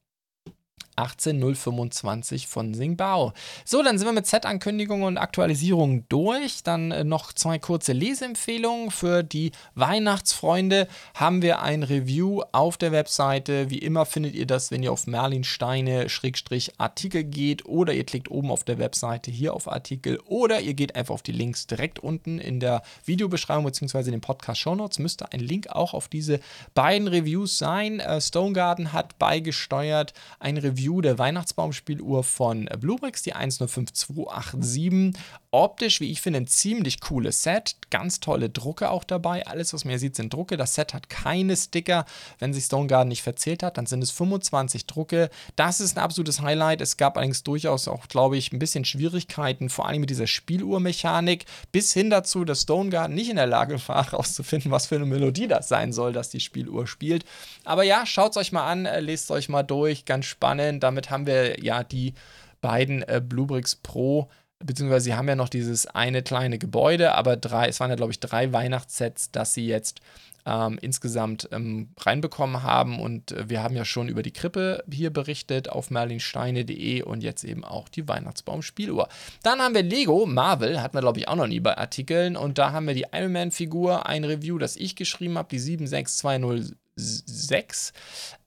18025 von Singbao. So, dann sind wir mit Set-Ankündigungen und Aktualisierungen durch. Dann äh, noch zwei kurze Leseempfehlungen. Für die Weihnachtsfreunde haben wir ein Review auf der Webseite. Wie immer findet ihr das, wenn ihr auf Merlinsteine-Artikel geht oder ihr klickt oben auf der Webseite hier auf Artikel oder ihr geht einfach auf die Links direkt unten in der Videobeschreibung bzw. in den Podcast-Show Notes. Müsste ein Link auch auf diese beiden Reviews sein. Äh, Stone Garden hat beigesteuert ein Review Review der Weihnachtsbaumspieluhr von Bluebricks, die 105287. Optisch, wie ich finde, ein ziemlich cooles Set. Ganz tolle Drucke auch dabei. Alles, was man hier sieht, sind Drucke. Das Set hat keine Sticker. Wenn sich Stone Garden nicht verzählt hat, dann sind es 25 Drucke. Das ist ein absolutes Highlight. Es gab allerdings durchaus auch, glaube ich, ein bisschen Schwierigkeiten, vor allem mit dieser Spieluhrmechanik, bis hin dazu, dass Stone Garden nicht in der Lage war, herauszufinden, was für eine Melodie das sein soll, dass die Spieluhr spielt. Aber ja, schaut es euch mal an, äh, lest es euch mal durch. Ganz spannend damit haben wir ja die beiden äh, Bluebricks Pro, beziehungsweise sie haben ja noch dieses eine kleine Gebäude, aber drei, es waren ja, glaube ich, drei Weihnachtssets, dass sie jetzt ähm, insgesamt ähm, reinbekommen haben. Und äh, wir haben ja schon über die Krippe hier berichtet auf merlinsteine.de und jetzt eben auch die Weihnachtsbaum-Spieluhr. Dann haben wir Lego, Marvel, hatten wir glaube ich auch noch nie bei Artikeln. Und da haben wir die Iron Man-Figur, ein Review, das ich geschrieben habe, die 76206. 6.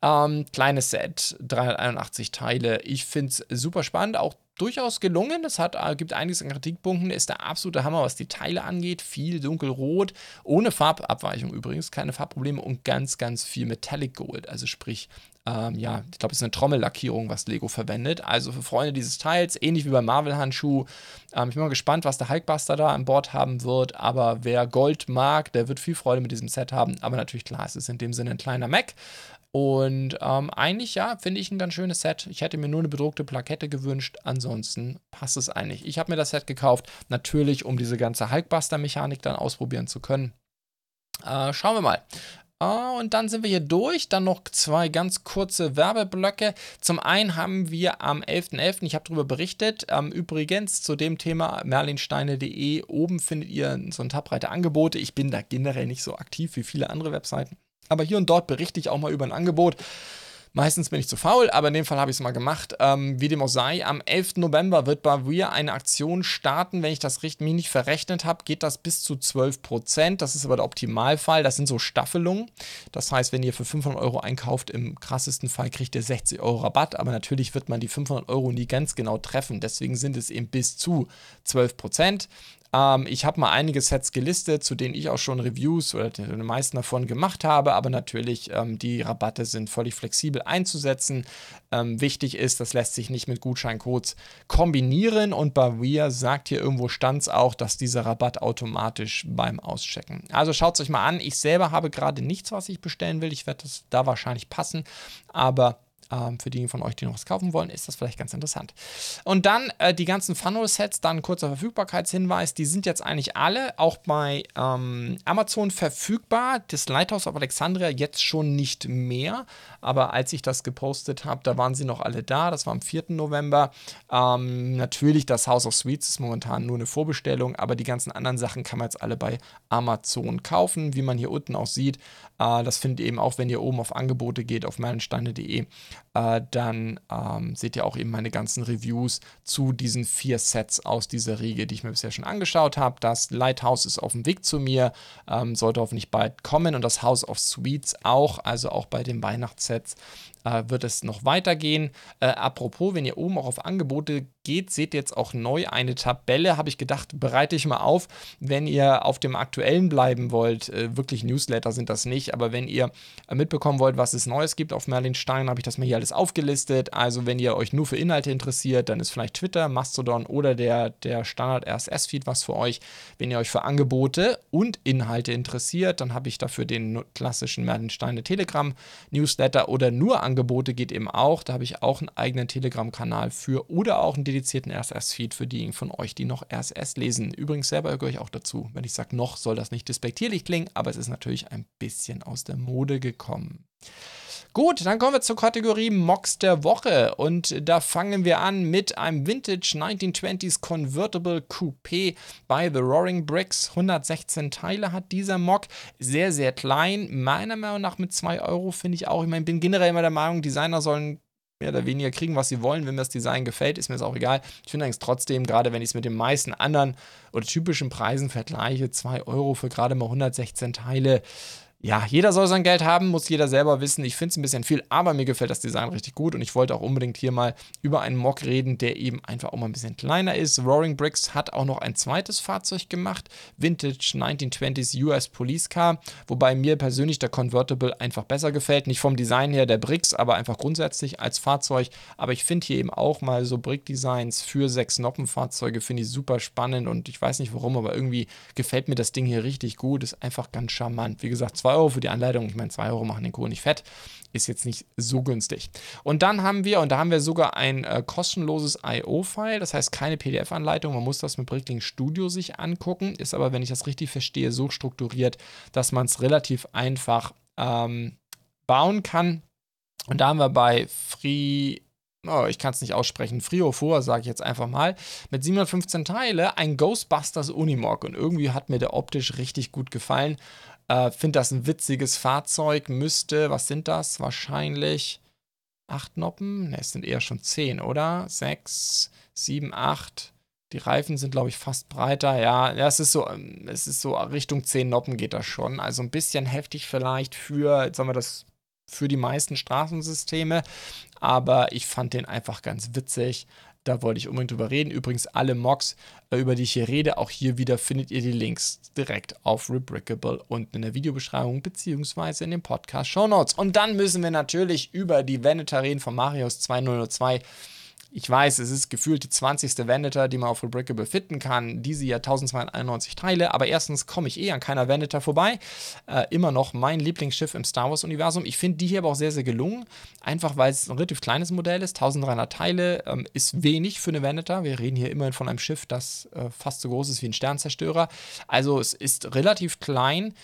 Ähm, kleines Set, 381 Teile. Ich finde es super spannend, auch durchaus gelungen. Es hat, äh, gibt einiges an Kritikpunkten, ist der absolute Hammer, was die Teile angeht. Viel dunkelrot, ohne Farbabweichung übrigens, keine Farbprobleme und ganz, ganz viel Metallic Gold. Also sprich, ähm, ja, ich glaube, es ist eine Trommellackierung, was Lego verwendet. Also für Freunde dieses Teils, ähnlich wie beim Marvel-Handschuh. Ähm, ich bin mal gespannt, was der Hulkbuster da an Bord haben wird. Aber wer Gold mag, der wird viel Freude mit diesem Set haben. Aber natürlich, klar, es ist in dem Sinne ein kleiner Mac. Und ähm, eigentlich, ja, finde ich ein ganz schönes Set. Ich hätte mir nur eine bedruckte Plakette gewünscht. Ansonsten passt es eigentlich. Ich habe mir das Set gekauft, natürlich, um diese ganze Hulkbuster-Mechanik dann ausprobieren zu können. Äh, schauen wir mal. Uh, und dann sind wir hier durch. Dann noch zwei ganz kurze Werbeblöcke. Zum einen haben wir am 11.11., .11., ich habe darüber berichtet, ähm, übrigens zu dem Thema merlinsteine.de, oben findet ihr so ein Tabreiter Angebote. Ich bin da generell nicht so aktiv wie viele andere Webseiten. Aber hier und dort berichte ich auch mal über ein Angebot. Meistens bin ich zu faul, aber in dem Fall habe ich es mal gemacht. Ähm, wie dem auch sei, am 11. November wird Bavia eine Aktion starten. Wenn ich das richtig nicht verrechnet habe, geht das bis zu 12%. Das ist aber der Optimalfall. Das sind so Staffelungen. Das heißt, wenn ihr für 500 Euro einkauft, im krassesten Fall kriegt ihr 60 Euro Rabatt. Aber natürlich wird man die 500 Euro nie ganz genau treffen. Deswegen sind es eben bis zu 12%. Ähm, ich habe mal einige Sets gelistet, zu denen ich auch schon Reviews oder die, meisten davon gemacht habe, aber natürlich ähm, die Rabatte sind völlig flexibel einzusetzen. Ähm, wichtig ist, das lässt sich nicht mit Gutscheincodes kombinieren und bei Weir sagt hier irgendwo stand es auch, dass dieser Rabatt automatisch beim Auschecken. Also schaut es euch mal an. Ich selber habe gerade nichts, was ich bestellen will. Ich werde das da wahrscheinlich passen, aber Ähm, für diejenigen von euch, die noch was kaufen wollen, ist das vielleicht ganz interessant. Und dann äh, die ganzen Funnel-Sets, dann kurzer Verfügbarkeitshinweis, die sind jetzt eigentlich alle auch bei ähm, Amazon verfügbar. Das Lighthouse of Alexandria jetzt schon nicht mehr, aber als ich das gepostet habe, da waren sie noch alle da. Das war am 4. November. Ähm, natürlich, das House of Sweets ist momentan nur eine Vorbestellung, aber die ganzen anderen Sachen kann man jetzt alle bei Amazon kaufen, wie man hier unten auch sieht. Äh, das findet ihr eben auch, wenn ihr oben auf Angebote geht, auf meilensteine.de. Äh, dann ähm, seht ihr auch eben meine ganzen Reviews zu diesen vier Sets aus dieser Riege, die ich mir bisher schon angeschaut habe. Das Lighthouse ist auf dem Weg zu mir, ähm, sollte hoffentlich bald kommen und das House of Sweets auch, also auch bei den Weihnachtssets äh, wird es noch weitergehen. Äh, apropos, wenn ihr oben auch auf Angebote geht, seht jetzt auch neu eine Tabelle. Habe ich gedacht, bereite ich mal auf, wenn ihr auf dem aktuellen bleiben wollt. Äh, wirklich Newsletter sind das nicht, aber wenn ihr mitbekommen wollt, was es Neues gibt auf Merlin Stein, habe ich das mal hier alles aufgelistet. Also, wenn ihr euch nur für Inhalte interessiert, dann ist vielleicht Twitter, Mastodon oder der, der Standard RSS-Feed was für euch. Wenn ihr euch für Angebote und Inhalte interessiert, dann habe ich dafür den klassischen Merlin Steine Telegram Newsletter oder nur Angebote Angebote geht eben auch. Da habe ich auch einen eigenen Telegram-Kanal für oder auch einen dedizierten RSS-Feed für diejenigen von euch, die noch RSS lesen. Übrigens selber gehöre ich auch dazu. Wenn ich sage noch, soll das nicht despektierlich klingen, aber es ist natürlich ein bisschen aus der Mode gekommen. Gut, dann kommen wir zur Kategorie Mocks der Woche und da fangen wir an mit einem Vintage 1920s Convertible Coupé bei The Roaring Bricks. 116 Teile hat dieser Mock, sehr, sehr klein. Meiner Meinung nach mit 2 Euro finde ich auch. Ich meine, bin generell immer der Meinung, Designer sollen mehr oder weniger kriegen, was sie wollen. Wenn mir das Design gefällt, ist mir das auch egal. Ich finde eigentlich trotzdem, gerade wenn ich es mit den meisten anderen oder typischen Preisen vergleiche, 2 Euro für gerade mal 116 Teile, ja, jeder soll sein Geld haben, muss jeder selber wissen. Ich finde es ein bisschen viel, aber mir gefällt das Design richtig gut und ich wollte auch unbedingt hier mal über einen Mock reden, der eben einfach auch mal ein bisschen kleiner ist. Roaring Bricks hat auch noch ein zweites Fahrzeug gemacht, Vintage 1920s US Police Car, wobei mir persönlich der Convertible einfach besser gefällt. Nicht vom Design her der Bricks, aber einfach grundsätzlich als Fahrzeug. Aber ich finde hier eben auch mal so Brick-Designs für sechs Noppenfahrzeuge, finde ich super spannend und ich weiß nicht warum, aber irgendwie gefällt mir das Ding hier richtig gut. Ist einfach ganz charmant. Wie gesagt, zwei 2 Euro für die Anleitung. Ich meine, 2 Euro machen den Kohl nicht fett. Ist jetzt nicht so günstig. Und dann haben wir, und da haben wir sogar ein äh, kostenloses IO-File, das heißt keine PDF-Anleitung. Man muss das mit Brickling Studio sich angucken. Ist aber, wenn ich das richtig verstehe, so strukturiert, dass man es relativ einfach ähm, bauen kann. Und da haben wir bei Free oh, ich kann es nicht aussprechen, Friofor, sage ich jetzt einfach mal, mit 715 Teile ein Ghostbusters Unimog und irgendwie hat mir der optisch richtig gut gefallen. Äh, Finde das ein witziges Fahrzeug, müsste, was sind das? Wahrscheinlich acht Noppen? Ne, es sind eher schon zehn, oder? Sechs, sieben, acht. Die Reifen sind, glaube ich, fast breiter. Ja, es ist so, ähm, es ist so Richtung 10 Noppen geht das schon. Also ein bisschen heftig vielleicht für, sagen wir das, für die meisten Straßensysteme. Aber ich fand den einfach ganz witzig. Da wollte ich unbedingt drüber reden. Übrigens, alle Mocks, äh, über die ich hier rede, auch hier wieder findet ihr die Links direkt auf Rebrickable unten in der Videobeschreibung beziehungsweise in den Podcast Show Notes. Und dann müssen wir natürlich über die Venetar reden von Marius 2002. Ich weiß, es ist gefühlt die 20. Vendetta, die man auf Unbreakable fitten kann. Diese ja 1291 Teile. Aber erstens komme ich eh an keiner Vendetta vorbei. Äh, immer noch mein Lieblingsschiff im Star Wars-Universum. Ich finde die hier aber auch sehr, sehr gelungen. Einfach weil es ein relativ kleines Modell ist. 1300 Teile ähm, ist wenig für eine Vendetta. Wir reden hier immerhin von einem Schiff, das äh, fast so groß ist wie ein Sternzerstörer. Also es ist relativ klein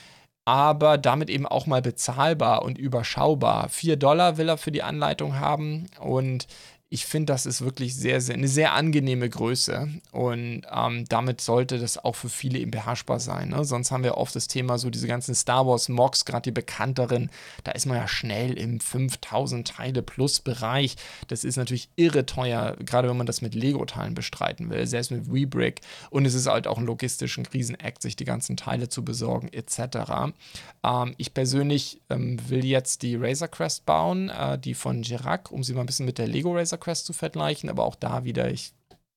aber damit eben auch mal bezahlbar und überschaubar. 4 Dollar will er für die Anleitung haben und ich finde, das ist wirklich sehr, sehr, eine sehr angenehme Größe und ähm, damit sollte das auch für viele eben beherrschbar sein. Ne? Sonst haben wir oft das Thema so diese ganzen Star Wars Mocks, gerade die bekannteren, da ist man ja schnell im 5000 Teile plus Bereich. Das ist natürlich irre teuer, gerade wenn man das mit Lego-Teilen bestreiten will, selbst mit Webrick und es ist halt auch ein logistischen Riesenakt, sich die ganzen Teile zu besorgen etc. Ähm, ich persönlich ähm, will jetzt die Razor Crest bauen, äh, die von Girac, um sie mal ein bisschen mit der Lego Razor Quest zu vergleichen, aber auch da wieder, ich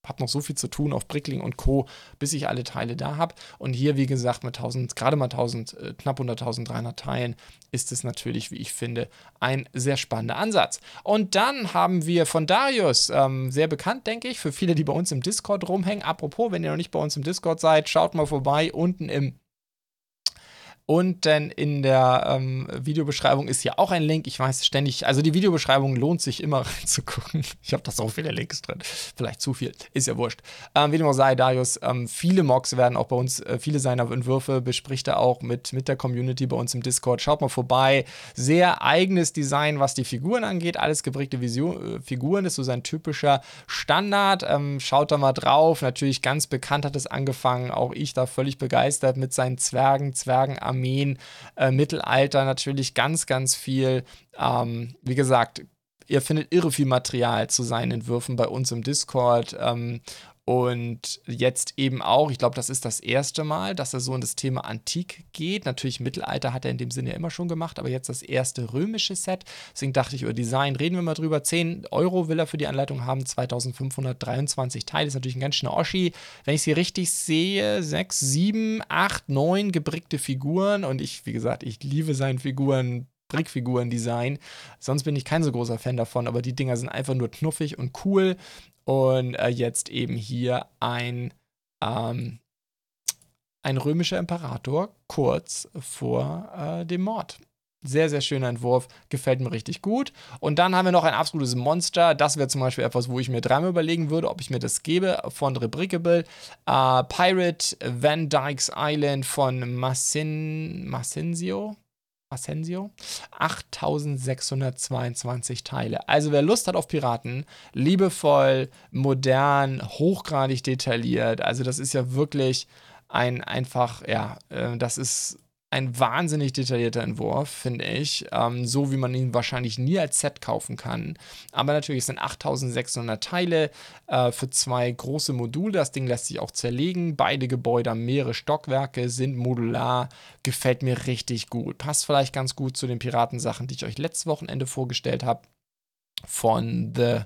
habe noch so viel zu tun auf Brickling und Co., bis ich alle Teile da habe. Und hier, wie gesagt, mit 1000, gerade mal 1000, äh, knapp unter 1300 Teilen, ist es natürlich, wie ich finde, ein sehr spannender Ansatz. Und dann haben wir von Darius, ähm, sehr bekannt, denke ich, für viele, die bei uns im Discord rumhängen. Apropos, wenn ihr noch nicht bei uns im Discord seid, schaut mal vorbei unten im Unten in der ähm, Videobeschreibung ist hier auch ein Link. Ich weiß ständig, also die Videobeschreibung lohnt sich immer reinzugucken. Ich habe da so viele Links drin. Vielleicht zu viel, ist ja wurscht. Ähm, wie dem auch sei, Darius, ähm, viele Mocks werden auch bei uns, äh, viele seiner Entwürfe bespricht er auch mit, mit der Community bei uns im Discord. Schaut mal vorbei. Sehr eigenes Design, was die Figuren angeht. Alles geprägte Vision, äh, Figuren, ist so sein typischer Standard. Ähm, schaut da mal drauf. Natürlich ganz bekannt hat es angefangen. Auch ich da völlig begeistert mit seinen Zwergen, Zwergenarmeen. Äh, Mittelalter natürlich ganz, ganz viel. Ähm, wie gesagt, ihr findet irre viel Material zu seinen Entwürfen bei uns im Discord. Ähm, und jetzt eben auch, ich glaube, das ist das erste Mal, dass er so in das Thema Antik geht. Natürlich Mittelalter hat er in dem Sinne ja immer schon gemacht, aber jetzt das erste römische Set. Deswegen dachte ich, über Design reden wir mal drüber. 10 Euro will er für die Anleitung haben, 2523 Teile. Ist natürlich ein ganz schöner Oschi. Wenn ich sie richtig sehe, 6, 7, 8, 9 gebrickte Figuren. Und ich, wie gesagt, ich liebe seinen Figuren. Brickfiguren-Design. Sonst bin ich kein so großer Fan davon, aber die Dinger sind einfach nur knuffig und cool. Und äh, jetzt eben hier ein, ähm, ein römischer Imperator kurz vor äh, dem Mord. Sehr, sehr schöner Entwurf, gefällt mir richtig gut. Und dann haben wir noch ein absolutes Monster. Das wäre zum Beispiel etwas, wo ich mir dreimal überlegen würde, ob ich mir das gebe. Von Rebrickable. Äh, Pirate Van Dyke's Island von Massin, Massenzio. Asensio. 8622 Teile. Also wer Lust hat auf Piraten, liebevoll, modern, hochgradig detailliert. Also das ist ja wirklich ein einfach, ja, äh, das ist ein wahnsinnig detaillierter Entwurf, finde ich. Ähm, so wie man ihn wahrscheinlich nie als Set kaufen kann. Aber natürlich sind 8600 Teile äh, für zwei große Module. Das Ding lässt sich auch zerlegen. Beide Gebäude haben mehrere Stockwerke, sind modular. Gefällt mir richtig gut. Passt vielleicht ganz gut zu den Piratensachen, die ich euch letztes Wochenende vorgestellt habe. Von The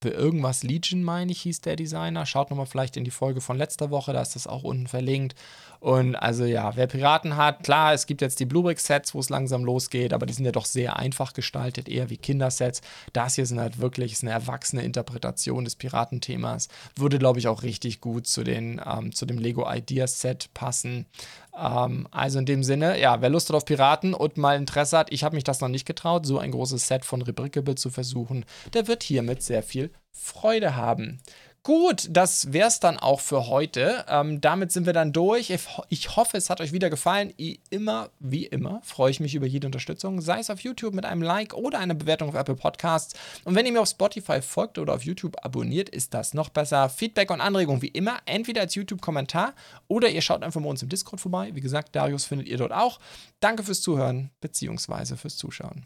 für irgendwas Legion, meine ich, hieß der Designer. Schaut nochmal vielleicht in die Folge von letzter Woche, da ist das auch unten verlinkt. Und also ja, wer Piraten hat, klar, es gibt jetzt die Bluebrick-Sets, wo es langsam losgeht, aber die sind ja doch sehr einfach gestaltet, eher wie Kindersets. Das hier sind halt wirklich ist eine erwachsene Interpretation des Piratenthemas. Würde, glaube ich, auch richtig gut zu, den, ähm, zu dem Lego Ideas Set passen. Ähm, also in dem Sinne, ja, wer Lust hat auf Piraten und mal Interesse hat, ich habe mich das noch nicht getraut, so ein großes Set von Rebrickable zu versuchen, der wird hiermit sehr viel Freude haben. Gut, das wäre es dann auch für heute. Ähm, damit sind wir dann durch. Ich, hoffe, es hat euch wieder gefallen. Wie immer, wie immer, freue ich mich über jede Unterstützung, sei es auf YouTube mit einem Like oder einer Bewertung auf Apple Podcasts. Und wenn ihr mir auf Spotify folgt oder auf YouTube abonniert, ist das noch besser. Feedback und Anregungen wie immer, entweder als YouTube-Kommentar oder ihr schaut einfach bei uns im Discord vorbei. Wie gesagt, Darius findet ihr dort auch. Danke fürs Zuhören bzw. fürs Zuschauen.